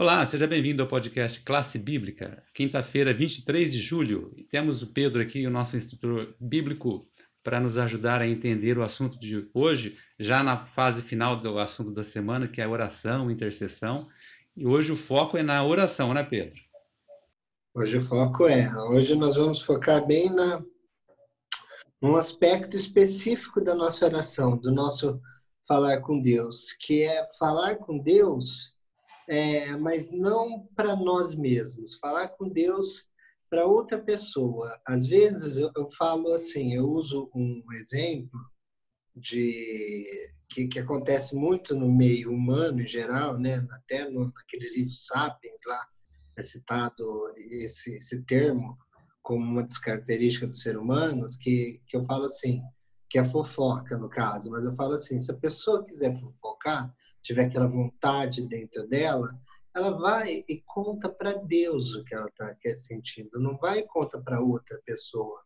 Olá, seja bem-vindo ao podcast Classe Bíblica. Quinta-feira, 23 de julho, e temos o Pedro aqui, o nosso instrutor bíblico, para nos ajudar a entender o assunto de hoje, já na fase final do assunto da semana, que é oração, intercessão. E hoje o foco é na oração, né, Pedro? Hoje o foco é. Hoje nós vamos focar bem na num aspecto específico da nossa oração, do nosso falar com Deus, que é falar com Deus, é, mas não para nós mesmos, falar com Deus para outra pessoa. Às vezes eu, eu, falo assim, eu uso um exemplo de que, que, acontece muito no meio humano em geral, né? Até no, naquele livro Sapiens lá é citado esse, esse termo como uma das características dos seres humanos, que, que eu falo assim, que é fofoca no caso, mas eu falo assim, se a pessoa quiser fofocar, tiver aquela vontade dentro dela, ela vai e conta para Deus o que ela está sentindo, não vai e conta para outra pessoa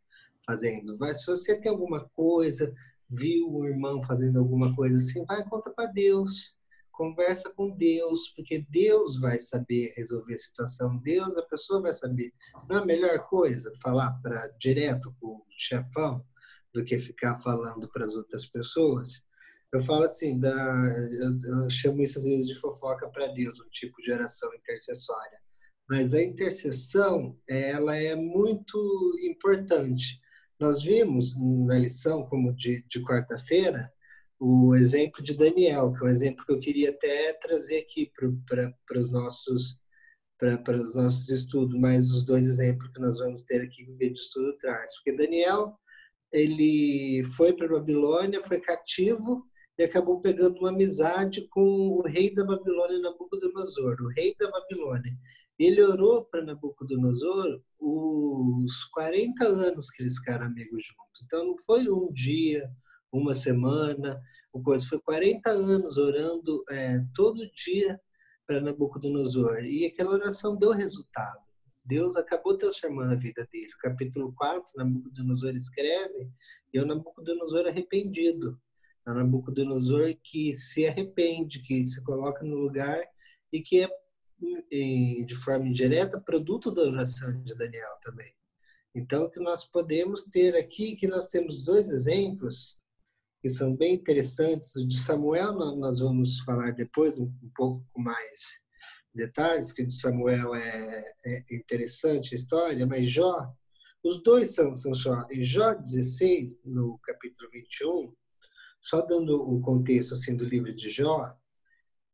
fazendo. Vai, se você tem alguma coisa, viu o irmão fazendo alguma coisa assim, vai e conta para Deus conversa com Deus, porque Deus vai saber resolver a situação. Deus, a pessoa vai saber. Não é a melhor coisa falar para direto com o chefão do que ficar falando para as outras pessoas? Eu falo assim, da, eu, eu chamo isso às vezes de fofoca para Deus, um tipo de oração intercessória. Mas a intercessão, ela é muito importante. Nós vimos na lição, como de, de quarta-feira, o exemplo de Daniel, que é um exemplo que eu queria até trazer aqui para os nossos para os nossos estudos, mas os dois exemplos que nós vamos ter aqui que o vídeo de estudo traz. Porque Daniel, ele foi para a Babilônia, foi cativo e acabou pegando uma amizade com o rei da Babilônia, Nabucodonosor, o rei da Babilônia. Ele orou para Nabucodonosor os 40 anos que eles ficaram amigos juntos. Então não foi um dia, uma semana, o coisa foi 40 anos orando é, todo dia para Nabucodonosor. E aquela oração deu resultado. Deus acabou transformando a vida dele. Capítulo 4, Nabucodonosor escreve, e é o Nabucodonosor arrependido. O Nabucodonosor que se arrepende, que se coloca no lugar e que é, de forma indireta, produto da oração de Daniel também. Então, o que nós podemos ter aqui, que nós temos dois exemplos que são bem interessantes. O de Samuel nós vamos falar depois um, um pouco com mais detalhes, que o de Samuel é, é, interessante a história, mas Jó, os dois são, são Jó. Em Jó 16, no capítulo 21, só dando um contexto assim do livro de Jó,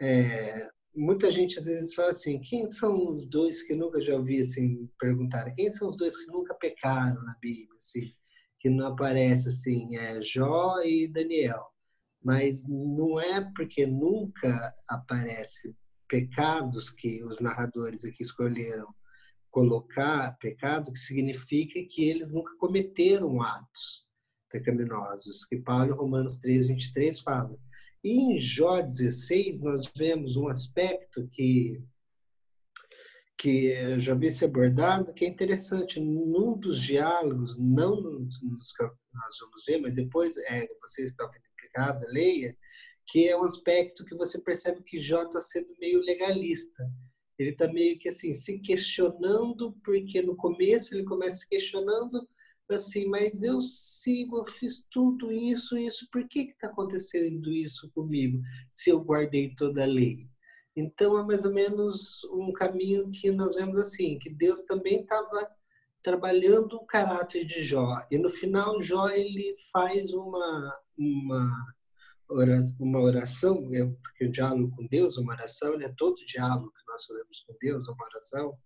é, muita gente às vezes fala assim, quem são os dois que nunca já ouvi assim perguntar? Quem são os dois que nunca pecaram na Bíblia? Assim? que não aparece assim, é Jó e Daniel. Mas não é porque nunca aparece pecados que os narradores aqui escolheram colocar pecado que significa que eles nunca cometeram atos pecaminosos, que Paulo Romanos 3, 23 fala. E em Jó 16 nós vemos um aspecto que que eu já vi ser abordado, que é interessante. Num dos diálogos, não nos, que nós vamos ver, mas depois é, você está em casa, leia, que é um aspecto que você percebe que Jó está sendo meio legalista. Ele está meio que assim, se questionando, porque no começo ele começa se questionando assim, mas eu sigo, eu fiz tudo isso, isso, por que está acontecendo isso comigo, se eu guardei toda a lei? Então é mais ou menos um caminho que nós vemos assim, que Deus também estava trabalhando o caráter de Jó. E no final Jó ele faz uma uma oração, uma oração é, porque o diálogo com Deus, uma oração, né? todo diálogo que nós fazemos com Deus é uma oração.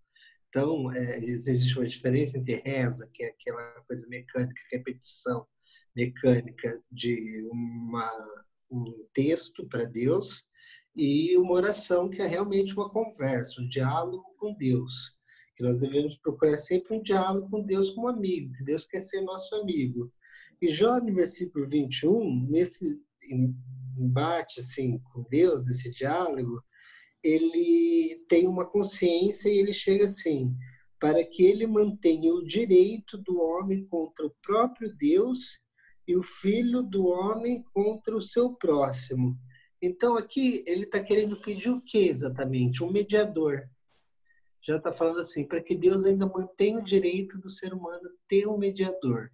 Então, é, existe uma diferença entre reza, que é aquela coisa mecânica, repetição mecânica de uma, um texto para Deus, e uma oração que é realmente uma conversa, um diálogo com Deus. Que nós devemos procurar sempre um diálogo com Deus como amigo, que Deus quer ser nosso amigo. E Jó, no versículo 21, nesse embate assim, com Deus, nesse diálogo, ele tem uma consciência e ele chega assim: para que ele mantenha o direito do homem contra o próprio Deus e o filho do homem contra o seu próximo Então aqui ele está querendo pedir o que exatamente? Um mediador. Já está falando assim, para que Deus ainda mantenha o direito do ser humano ter um mediador.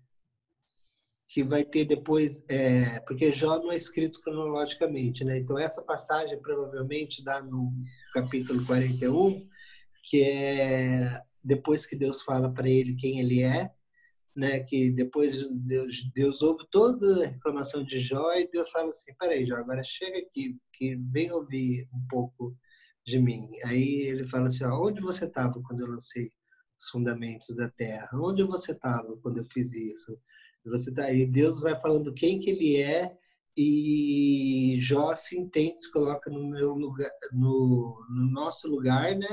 Que vai ter depois, é, porque Jó não é escrito cronologicamente, né? Então essa passagem provavelmente dá no capítulo 41, que é depois que Deus fala para ele quem ele é, né, que depois Deus, Deus ouve toda a reclamação de Jó e Deus fala assim, peraí Jó, agora chega aqui, que vem ouvir um pouco de mim. Aí ele fala assim, ó, onde você estava quando eu lancei os fundamentos da terra? Onde você estava quando eu fiz isso? Você tá aí, Deus vai falando quem que ele é e Jó se entende, se coloca no meu lugar, no, no nosso lugar, né?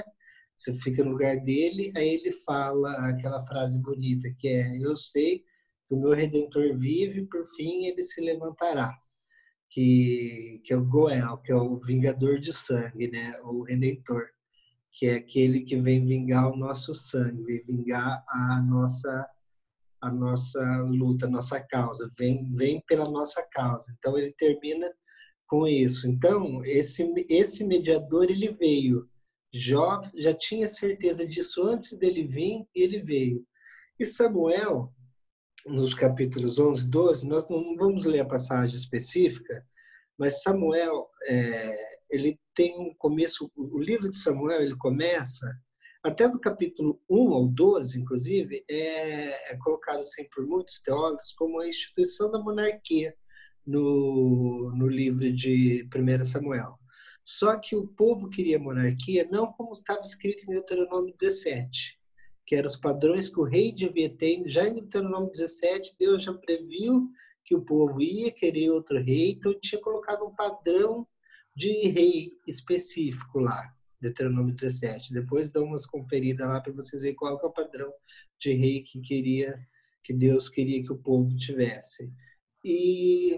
Você fica no lugar dele, aí ele fala aquela frase bonita que é: Eu sei que o meu redentor vive, por fim ele se levantará. Que, que é o Goel, que é o vingador de sangue, né? O redentor, que é aquele que vem vingar o nosso sangue, vem vingar a nossa a nossa luta, a nossa causa, vem vem pela nossa causa. Então ele termina com isso. Então esse esse mediador ele veio Jó já tinha certeza disso antes dele vir e ele veio. E Samuel, nos capítulos 11 e 12, nós não vamos ler a passagem específica, mas Samuel, é, ele tem um começo, o livro de Samuel, ele começa, até do capítulo 1 ao 12, inclusive, é, é colocado assim por muitos teólogos como a instituição da monarquia no, no livro de 1 Samuel. Só que o povo queria monarquia não como estava escrito em Deuteronômio 17, que eram os padrões que o rei devia ter. Já em Deuteronômio 17, Deus já previu que o povo ia querer outro rei, então tinha colocado um padrão de rei específico lá, Deuteronômio 17. Depois dá umas conferidas lá para vocês verem qual é o padrão de rei que queria que Deus queria que o povo tivesse. E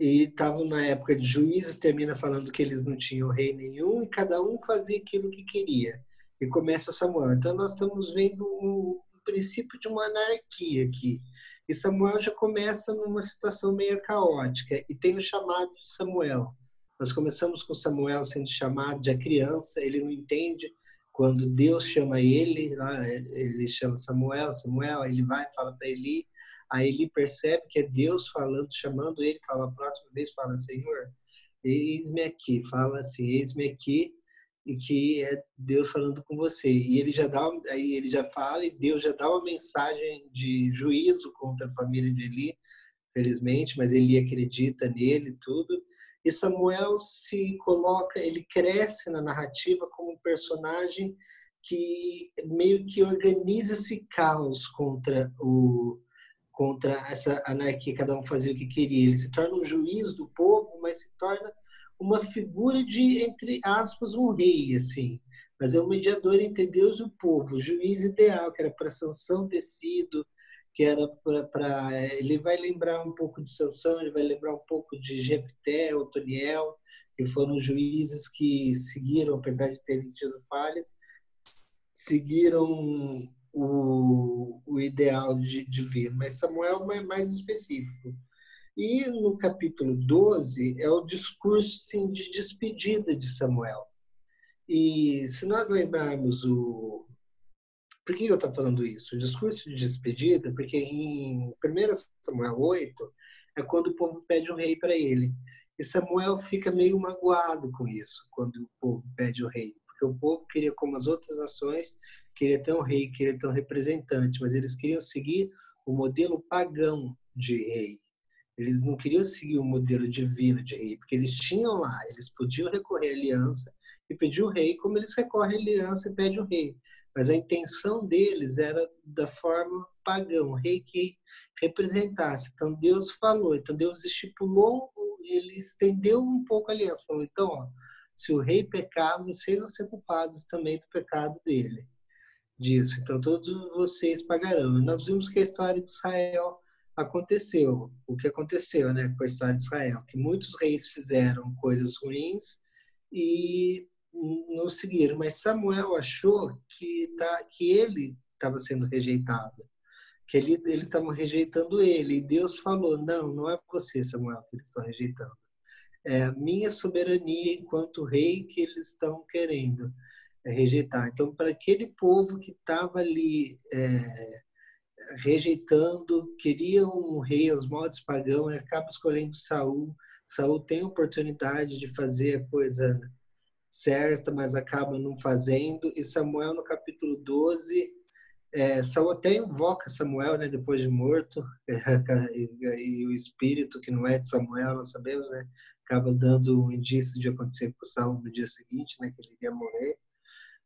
e estavam na época de juízes, termina falando que eles não tinham rei nenhum e cada um fazia aquilo que queria. E começa Samuel. Então nós estamos vendo um princípio de uma anarquia aqui. E Samuel já começa numa situação meio caótica e tem o chamado de Samuel. Nós começamos com Samuel sendo chamado de a criança, ele não entende quando Deus chama ele, ele chama Samuel, Samuel, ele vai fala para Eli, Aí ele percebe que é Deus falando, chamando ele, fala a próxima vez, fala, Senhor, eis-me aqui, fala assim, eis-me aqui, e que é Deus falando com você. E ele já dá, aí ele já fala e Deus já dá uma mensagem de juízo contra a família de Eli, felizmente, mas Eli acredita nele tudo. E Samuel se coloca, ele cresce na narrativa como um personagem que meio que organiza esse caos contra o contra essa anarquia, cada um fazia o que queria. Ele se torna um juiz do povo, mas se torna uma figura de, entre aspas, um rei, assim. Mas é um mediador entre Deus e o povo, o juiz ideal, que era para Sansão ter sido, que era para... Ele vai lembrar um pouco de Sansão, ele vai lembrar um pouco de Jefté, Otoniel, que foram juízes que seguiram, apesar de terem tido falhas, seguiram o, o ideal de, de vir, mas Samuel é mais específico. E no capítulo 12 é o discurso assim, de despedida de Samuel. E se nós lembrarmos o. Por que eu estou falando isso? O discurso de despedida, porque em 1 Samuel 8 é quando o povo pede um rei para ele. E Samuel fica meio magoado com isso, quando o povo pede o rei porque o povo queria, como as outras nações, queria ter um rei, queria ter um representante, mas eles queriam seguir o modelo pagão de rei. Eles não queriam seguir o modelo divino de rei, porque eles tinham lá, eles podiam recorrer à aliança e pedir o rei, como eles recorrem à aliança e pedem o rei. Mas a intenção deles era da forma pagão, rei que representasse. Então Deus falou, então Deus estipulou, ele estendeu um pouco a aliança, falou, então, ó, se o rei pecar, vocês vão ser culpados também do pecado dele. Disso. Então, todos vocês pagarão. E nós vimos que a história de Israel aconteceu. O que aconteceu né, com a história de Israel? Que muitos reis fizeram coisas ruins e não seguiram. Mas Samuel achou que, tá, que ele estava sendo rejeitado. Que ele, eles estavam rejeitando ele. E Deus falou: Não, não é você, Samuel, que eles estão rejeitando é a minha soberania enquanto rei que eles estão querendo é, rejeitar. Então, para aquele povo que estava ali é, rejeitando, queria um rei aos modos pagãos, acaba escolhendo Saul. Saul tem oportunidade de fazer a coisa certa, mas acaba não fazendo. E Samuel, no capítulo 12, é, Saul até invoca Samuel, né, depois de morto, e, e, o espírito que não é de Samuel, nós sabemos, né, acaba dando um indício de acontecer com Saul no dia seguinte, né, que ele iria morrer.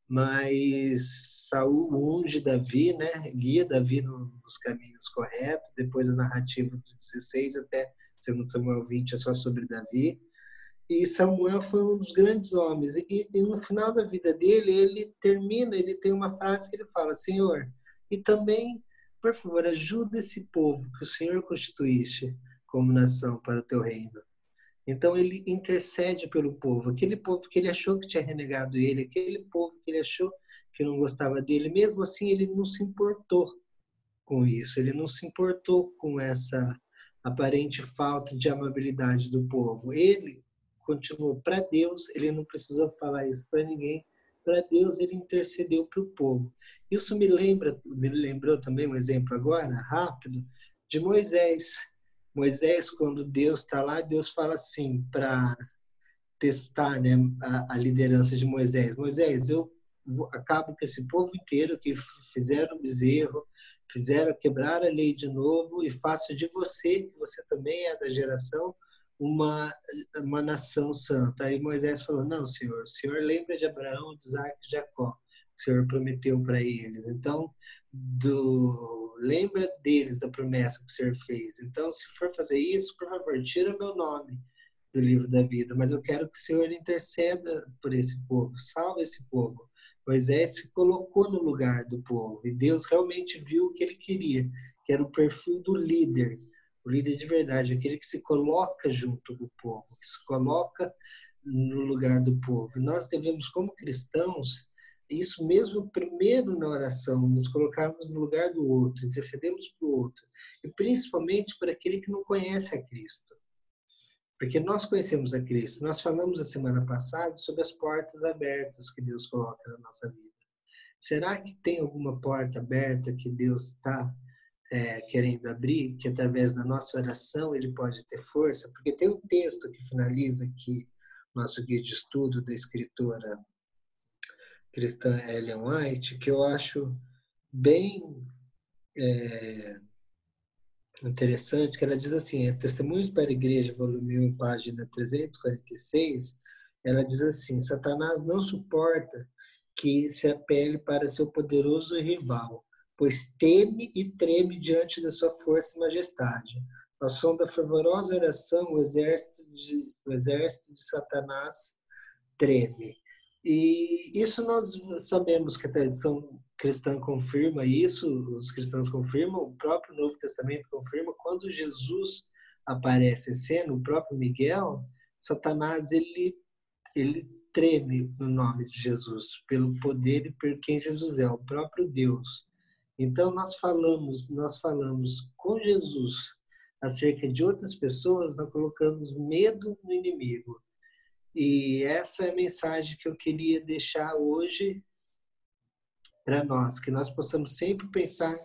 Mas Saul unge Davi, né, guia Davi nos caminhos corretos. Depois a narrativa do 16 até segundo Samuel 20 é só sobre Davi. E Samuel foi um dos grandes homens. E, e, no final da vida dele, ele termina, ele tem uma frase que ele fala: Senhor, e também, por favor, ajuda esse povo que o Senhor constituíste como nação para o teu reino. Então ele intercede pelo povo, aquele povo que ele achou que tinha renegado ele, aquele povo que ele achou que não gostava dele, mesmo assim ele não se importou com isso, ele não se importou com essa aparente falta de amabilidade do povo. Ele continuou para Deus, ele não precisou falar isso para ninguém. Para Deus ele intercedeu para o povo. Isso me lembra, me lembrou também um exemplo agora, rápido, de Moisés. Moisés, quando Deus está lá, Deus fala assim para testar né, a, a, liderança de Moisés. Moisés, eu acabo com esse povo inteiro que fizeram bezerro, fizeram quebrar a lei de novo e faço de você, que você também é da geração, uma, uma nação santa. Aí Moisés falou: Não, Senhor, o Senhor lembra de Abraão, de Isaac e Jacó, que o Senhor prometeu para eles. Então, do, lembra deles da promessa que o Senhor fez. Então, se for fazer isso, por favor, tira meu nome do livro da vida, mas eu quero que o Senhor interceda por esse povo, salve esse povo. Moisés se colocou no lugar do povo e Deus realmente viu o que ele queria, que era o perfil do líder, o líder de verdade, aquele que se coloca junto do povo, que se coloca no lugar do povo. Nós devemos, como cristãos, isso mesmo primeiro na oração, nos colocarmos no lugar do outro, intercedemos para o outro, e principalmente para aquele que não conhece a Cristo. Porque nós conhecemos a Cristo. Nós falamos a semana passada sobre as portas abertas que Deus coloca na nossa vida. Será que tem alguma porta aberta que Deus está é, querendo abrir, que através da nossa oração ele pode ter força? Porque tem um texto que finaliza aqui nosso guia de estudo da escritora cristã Ellen White, que eu acho bem é, interessante, que ela diz assim, é Testemunhos para a Igreja, volume 1, página 346, ela diz assim, Satanás não suporta que se apele para seu poderoso rival, pois teme e treme diante da sua força e majestade. Som da fervorosa oração, o exército de, o exército de Satanás treme. E isso nós sabemos que a tradição cristã confirma isso, os cristãos confirmam, o próprio Novo Testamento confirma, quando Jesus aparece sendo o próprio Miguel, Satanás ele, ele treme no nome de Jesus, pelo poder e por quem Jesus é, o próprio Deus. Então nós falamos, nós falamos com Jesus acerca de outras pessoas, nós colocamos medo no inimigo. E essa é a mensagem que eu queria deixar hoje para nós, que nós possamos sempre pensar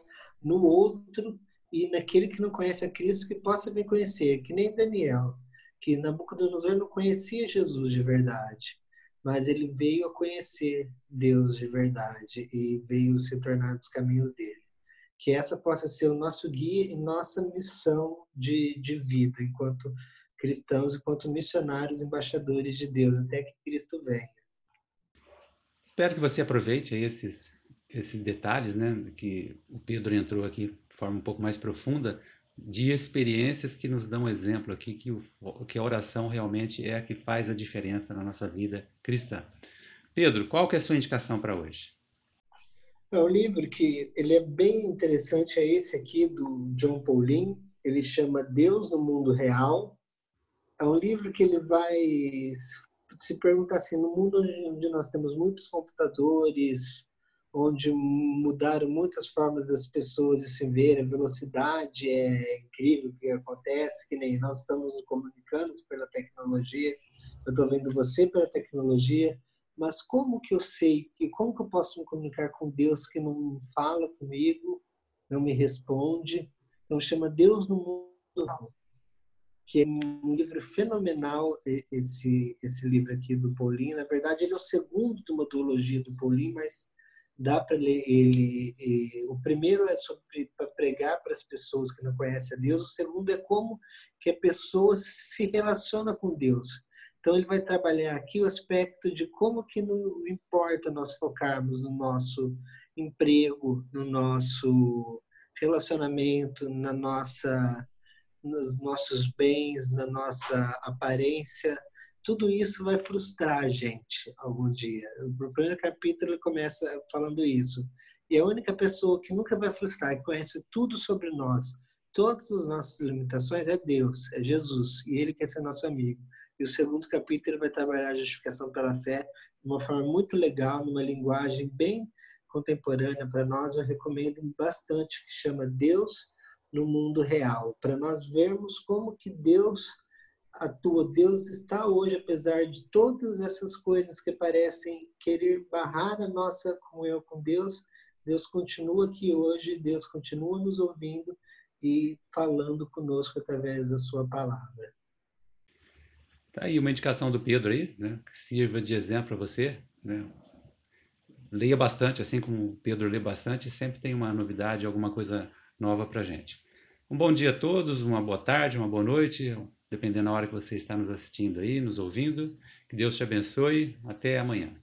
no outro e naquele que não conhece a Cristo que possa me conhecer, que nem Daniel, que Nabucodonosor não conhecia Jesus de verdade, mas ele veio a conhecer Deus de verdade e veio se tornar dos caminhos dele. Que essa possa ser o nosso guia e nossa missão de, de vida, enquanto cristãos, enquanto missionários, embaixadores de Deus, até que Cristo venha. Espero que você aproveite esses esses detalhes, né, que o Pedro entrou aqui de forma um pouco mais profunda, de experiências que nos dão exemplo aqui que, o, que a oração realmente é a que faz a diferença na nossa vida cristã. Pedro, qual que é a sua indicação para hoje? É um livro que ele é bem interessante, é esse aqui do John Paulin, ele chama Deus no Mundo Real. É um livro que ele vai se perguntar assim, no mundo onde nós temos muitos computadores, onde mudaram muitas formas das pessoas de se ver, a velocidade é incrível o que acontece, que nem nós estamos nos comunicando pela tecnologia, eu estou vendo você pela tecnologia, mas como que eu sei, que como que eu posso me comunicar com Deus que não fala comigo, não me responde? Então chama Deus no mundo, que é um livro fenomenal esse esse livro aqui do Paulinho. Na verdade, ele é o segundo de uma duologia do Paulinho, mas dá para ler ele. o primeiro é sobre para pregar para as pessoas que não conhecem a Deus. O segundo é como que a pessoa se relaciona com Deus. Então ele vai trabalhar aqui o aspecto de como que não importa nós focarmos no nosso emprego, no nosso relacionamento, na nossa nos nossos bens, na nossa aparência, tudo isso vai frustrar a gente algum dia. O primeiro capítulo ele começa falando isso. E a única pessoa que nunca vai frustrar, que conhece tudo sobre nós, todas as nossas limitações, é Deus, é Jesus. E Ele quer ser nosso amigo. E o segundo capítulo vai trabalhar a justificação pela fé de uma forma muito legal, numa linguagem bem contemporânea para nós. Eu recomendo bastante, que chama Deus no Mundo Real, para nós vermos como que Deus atua. Deus está hoje, apesar de todas essas coisas que parecem querer barrar a nossa comunhão com Deus, Deus continua aqui hoje, Deus continua nos ouvindo e falando conosco através da sua palavra. Tá aí uma indicação do Pedro aí, né, que sirva de exemplo para você, né? Leia bastante, assim como o Pedro lê bastante, sempre tem uma novidade, alguma coisa nova para gente. Um bom dia a todos, uma boa tarde, uma boa noite, dependendo da hora que você está nos assistindo aí, nos ouvindo. Que Deus te abençoe. Até amanhã.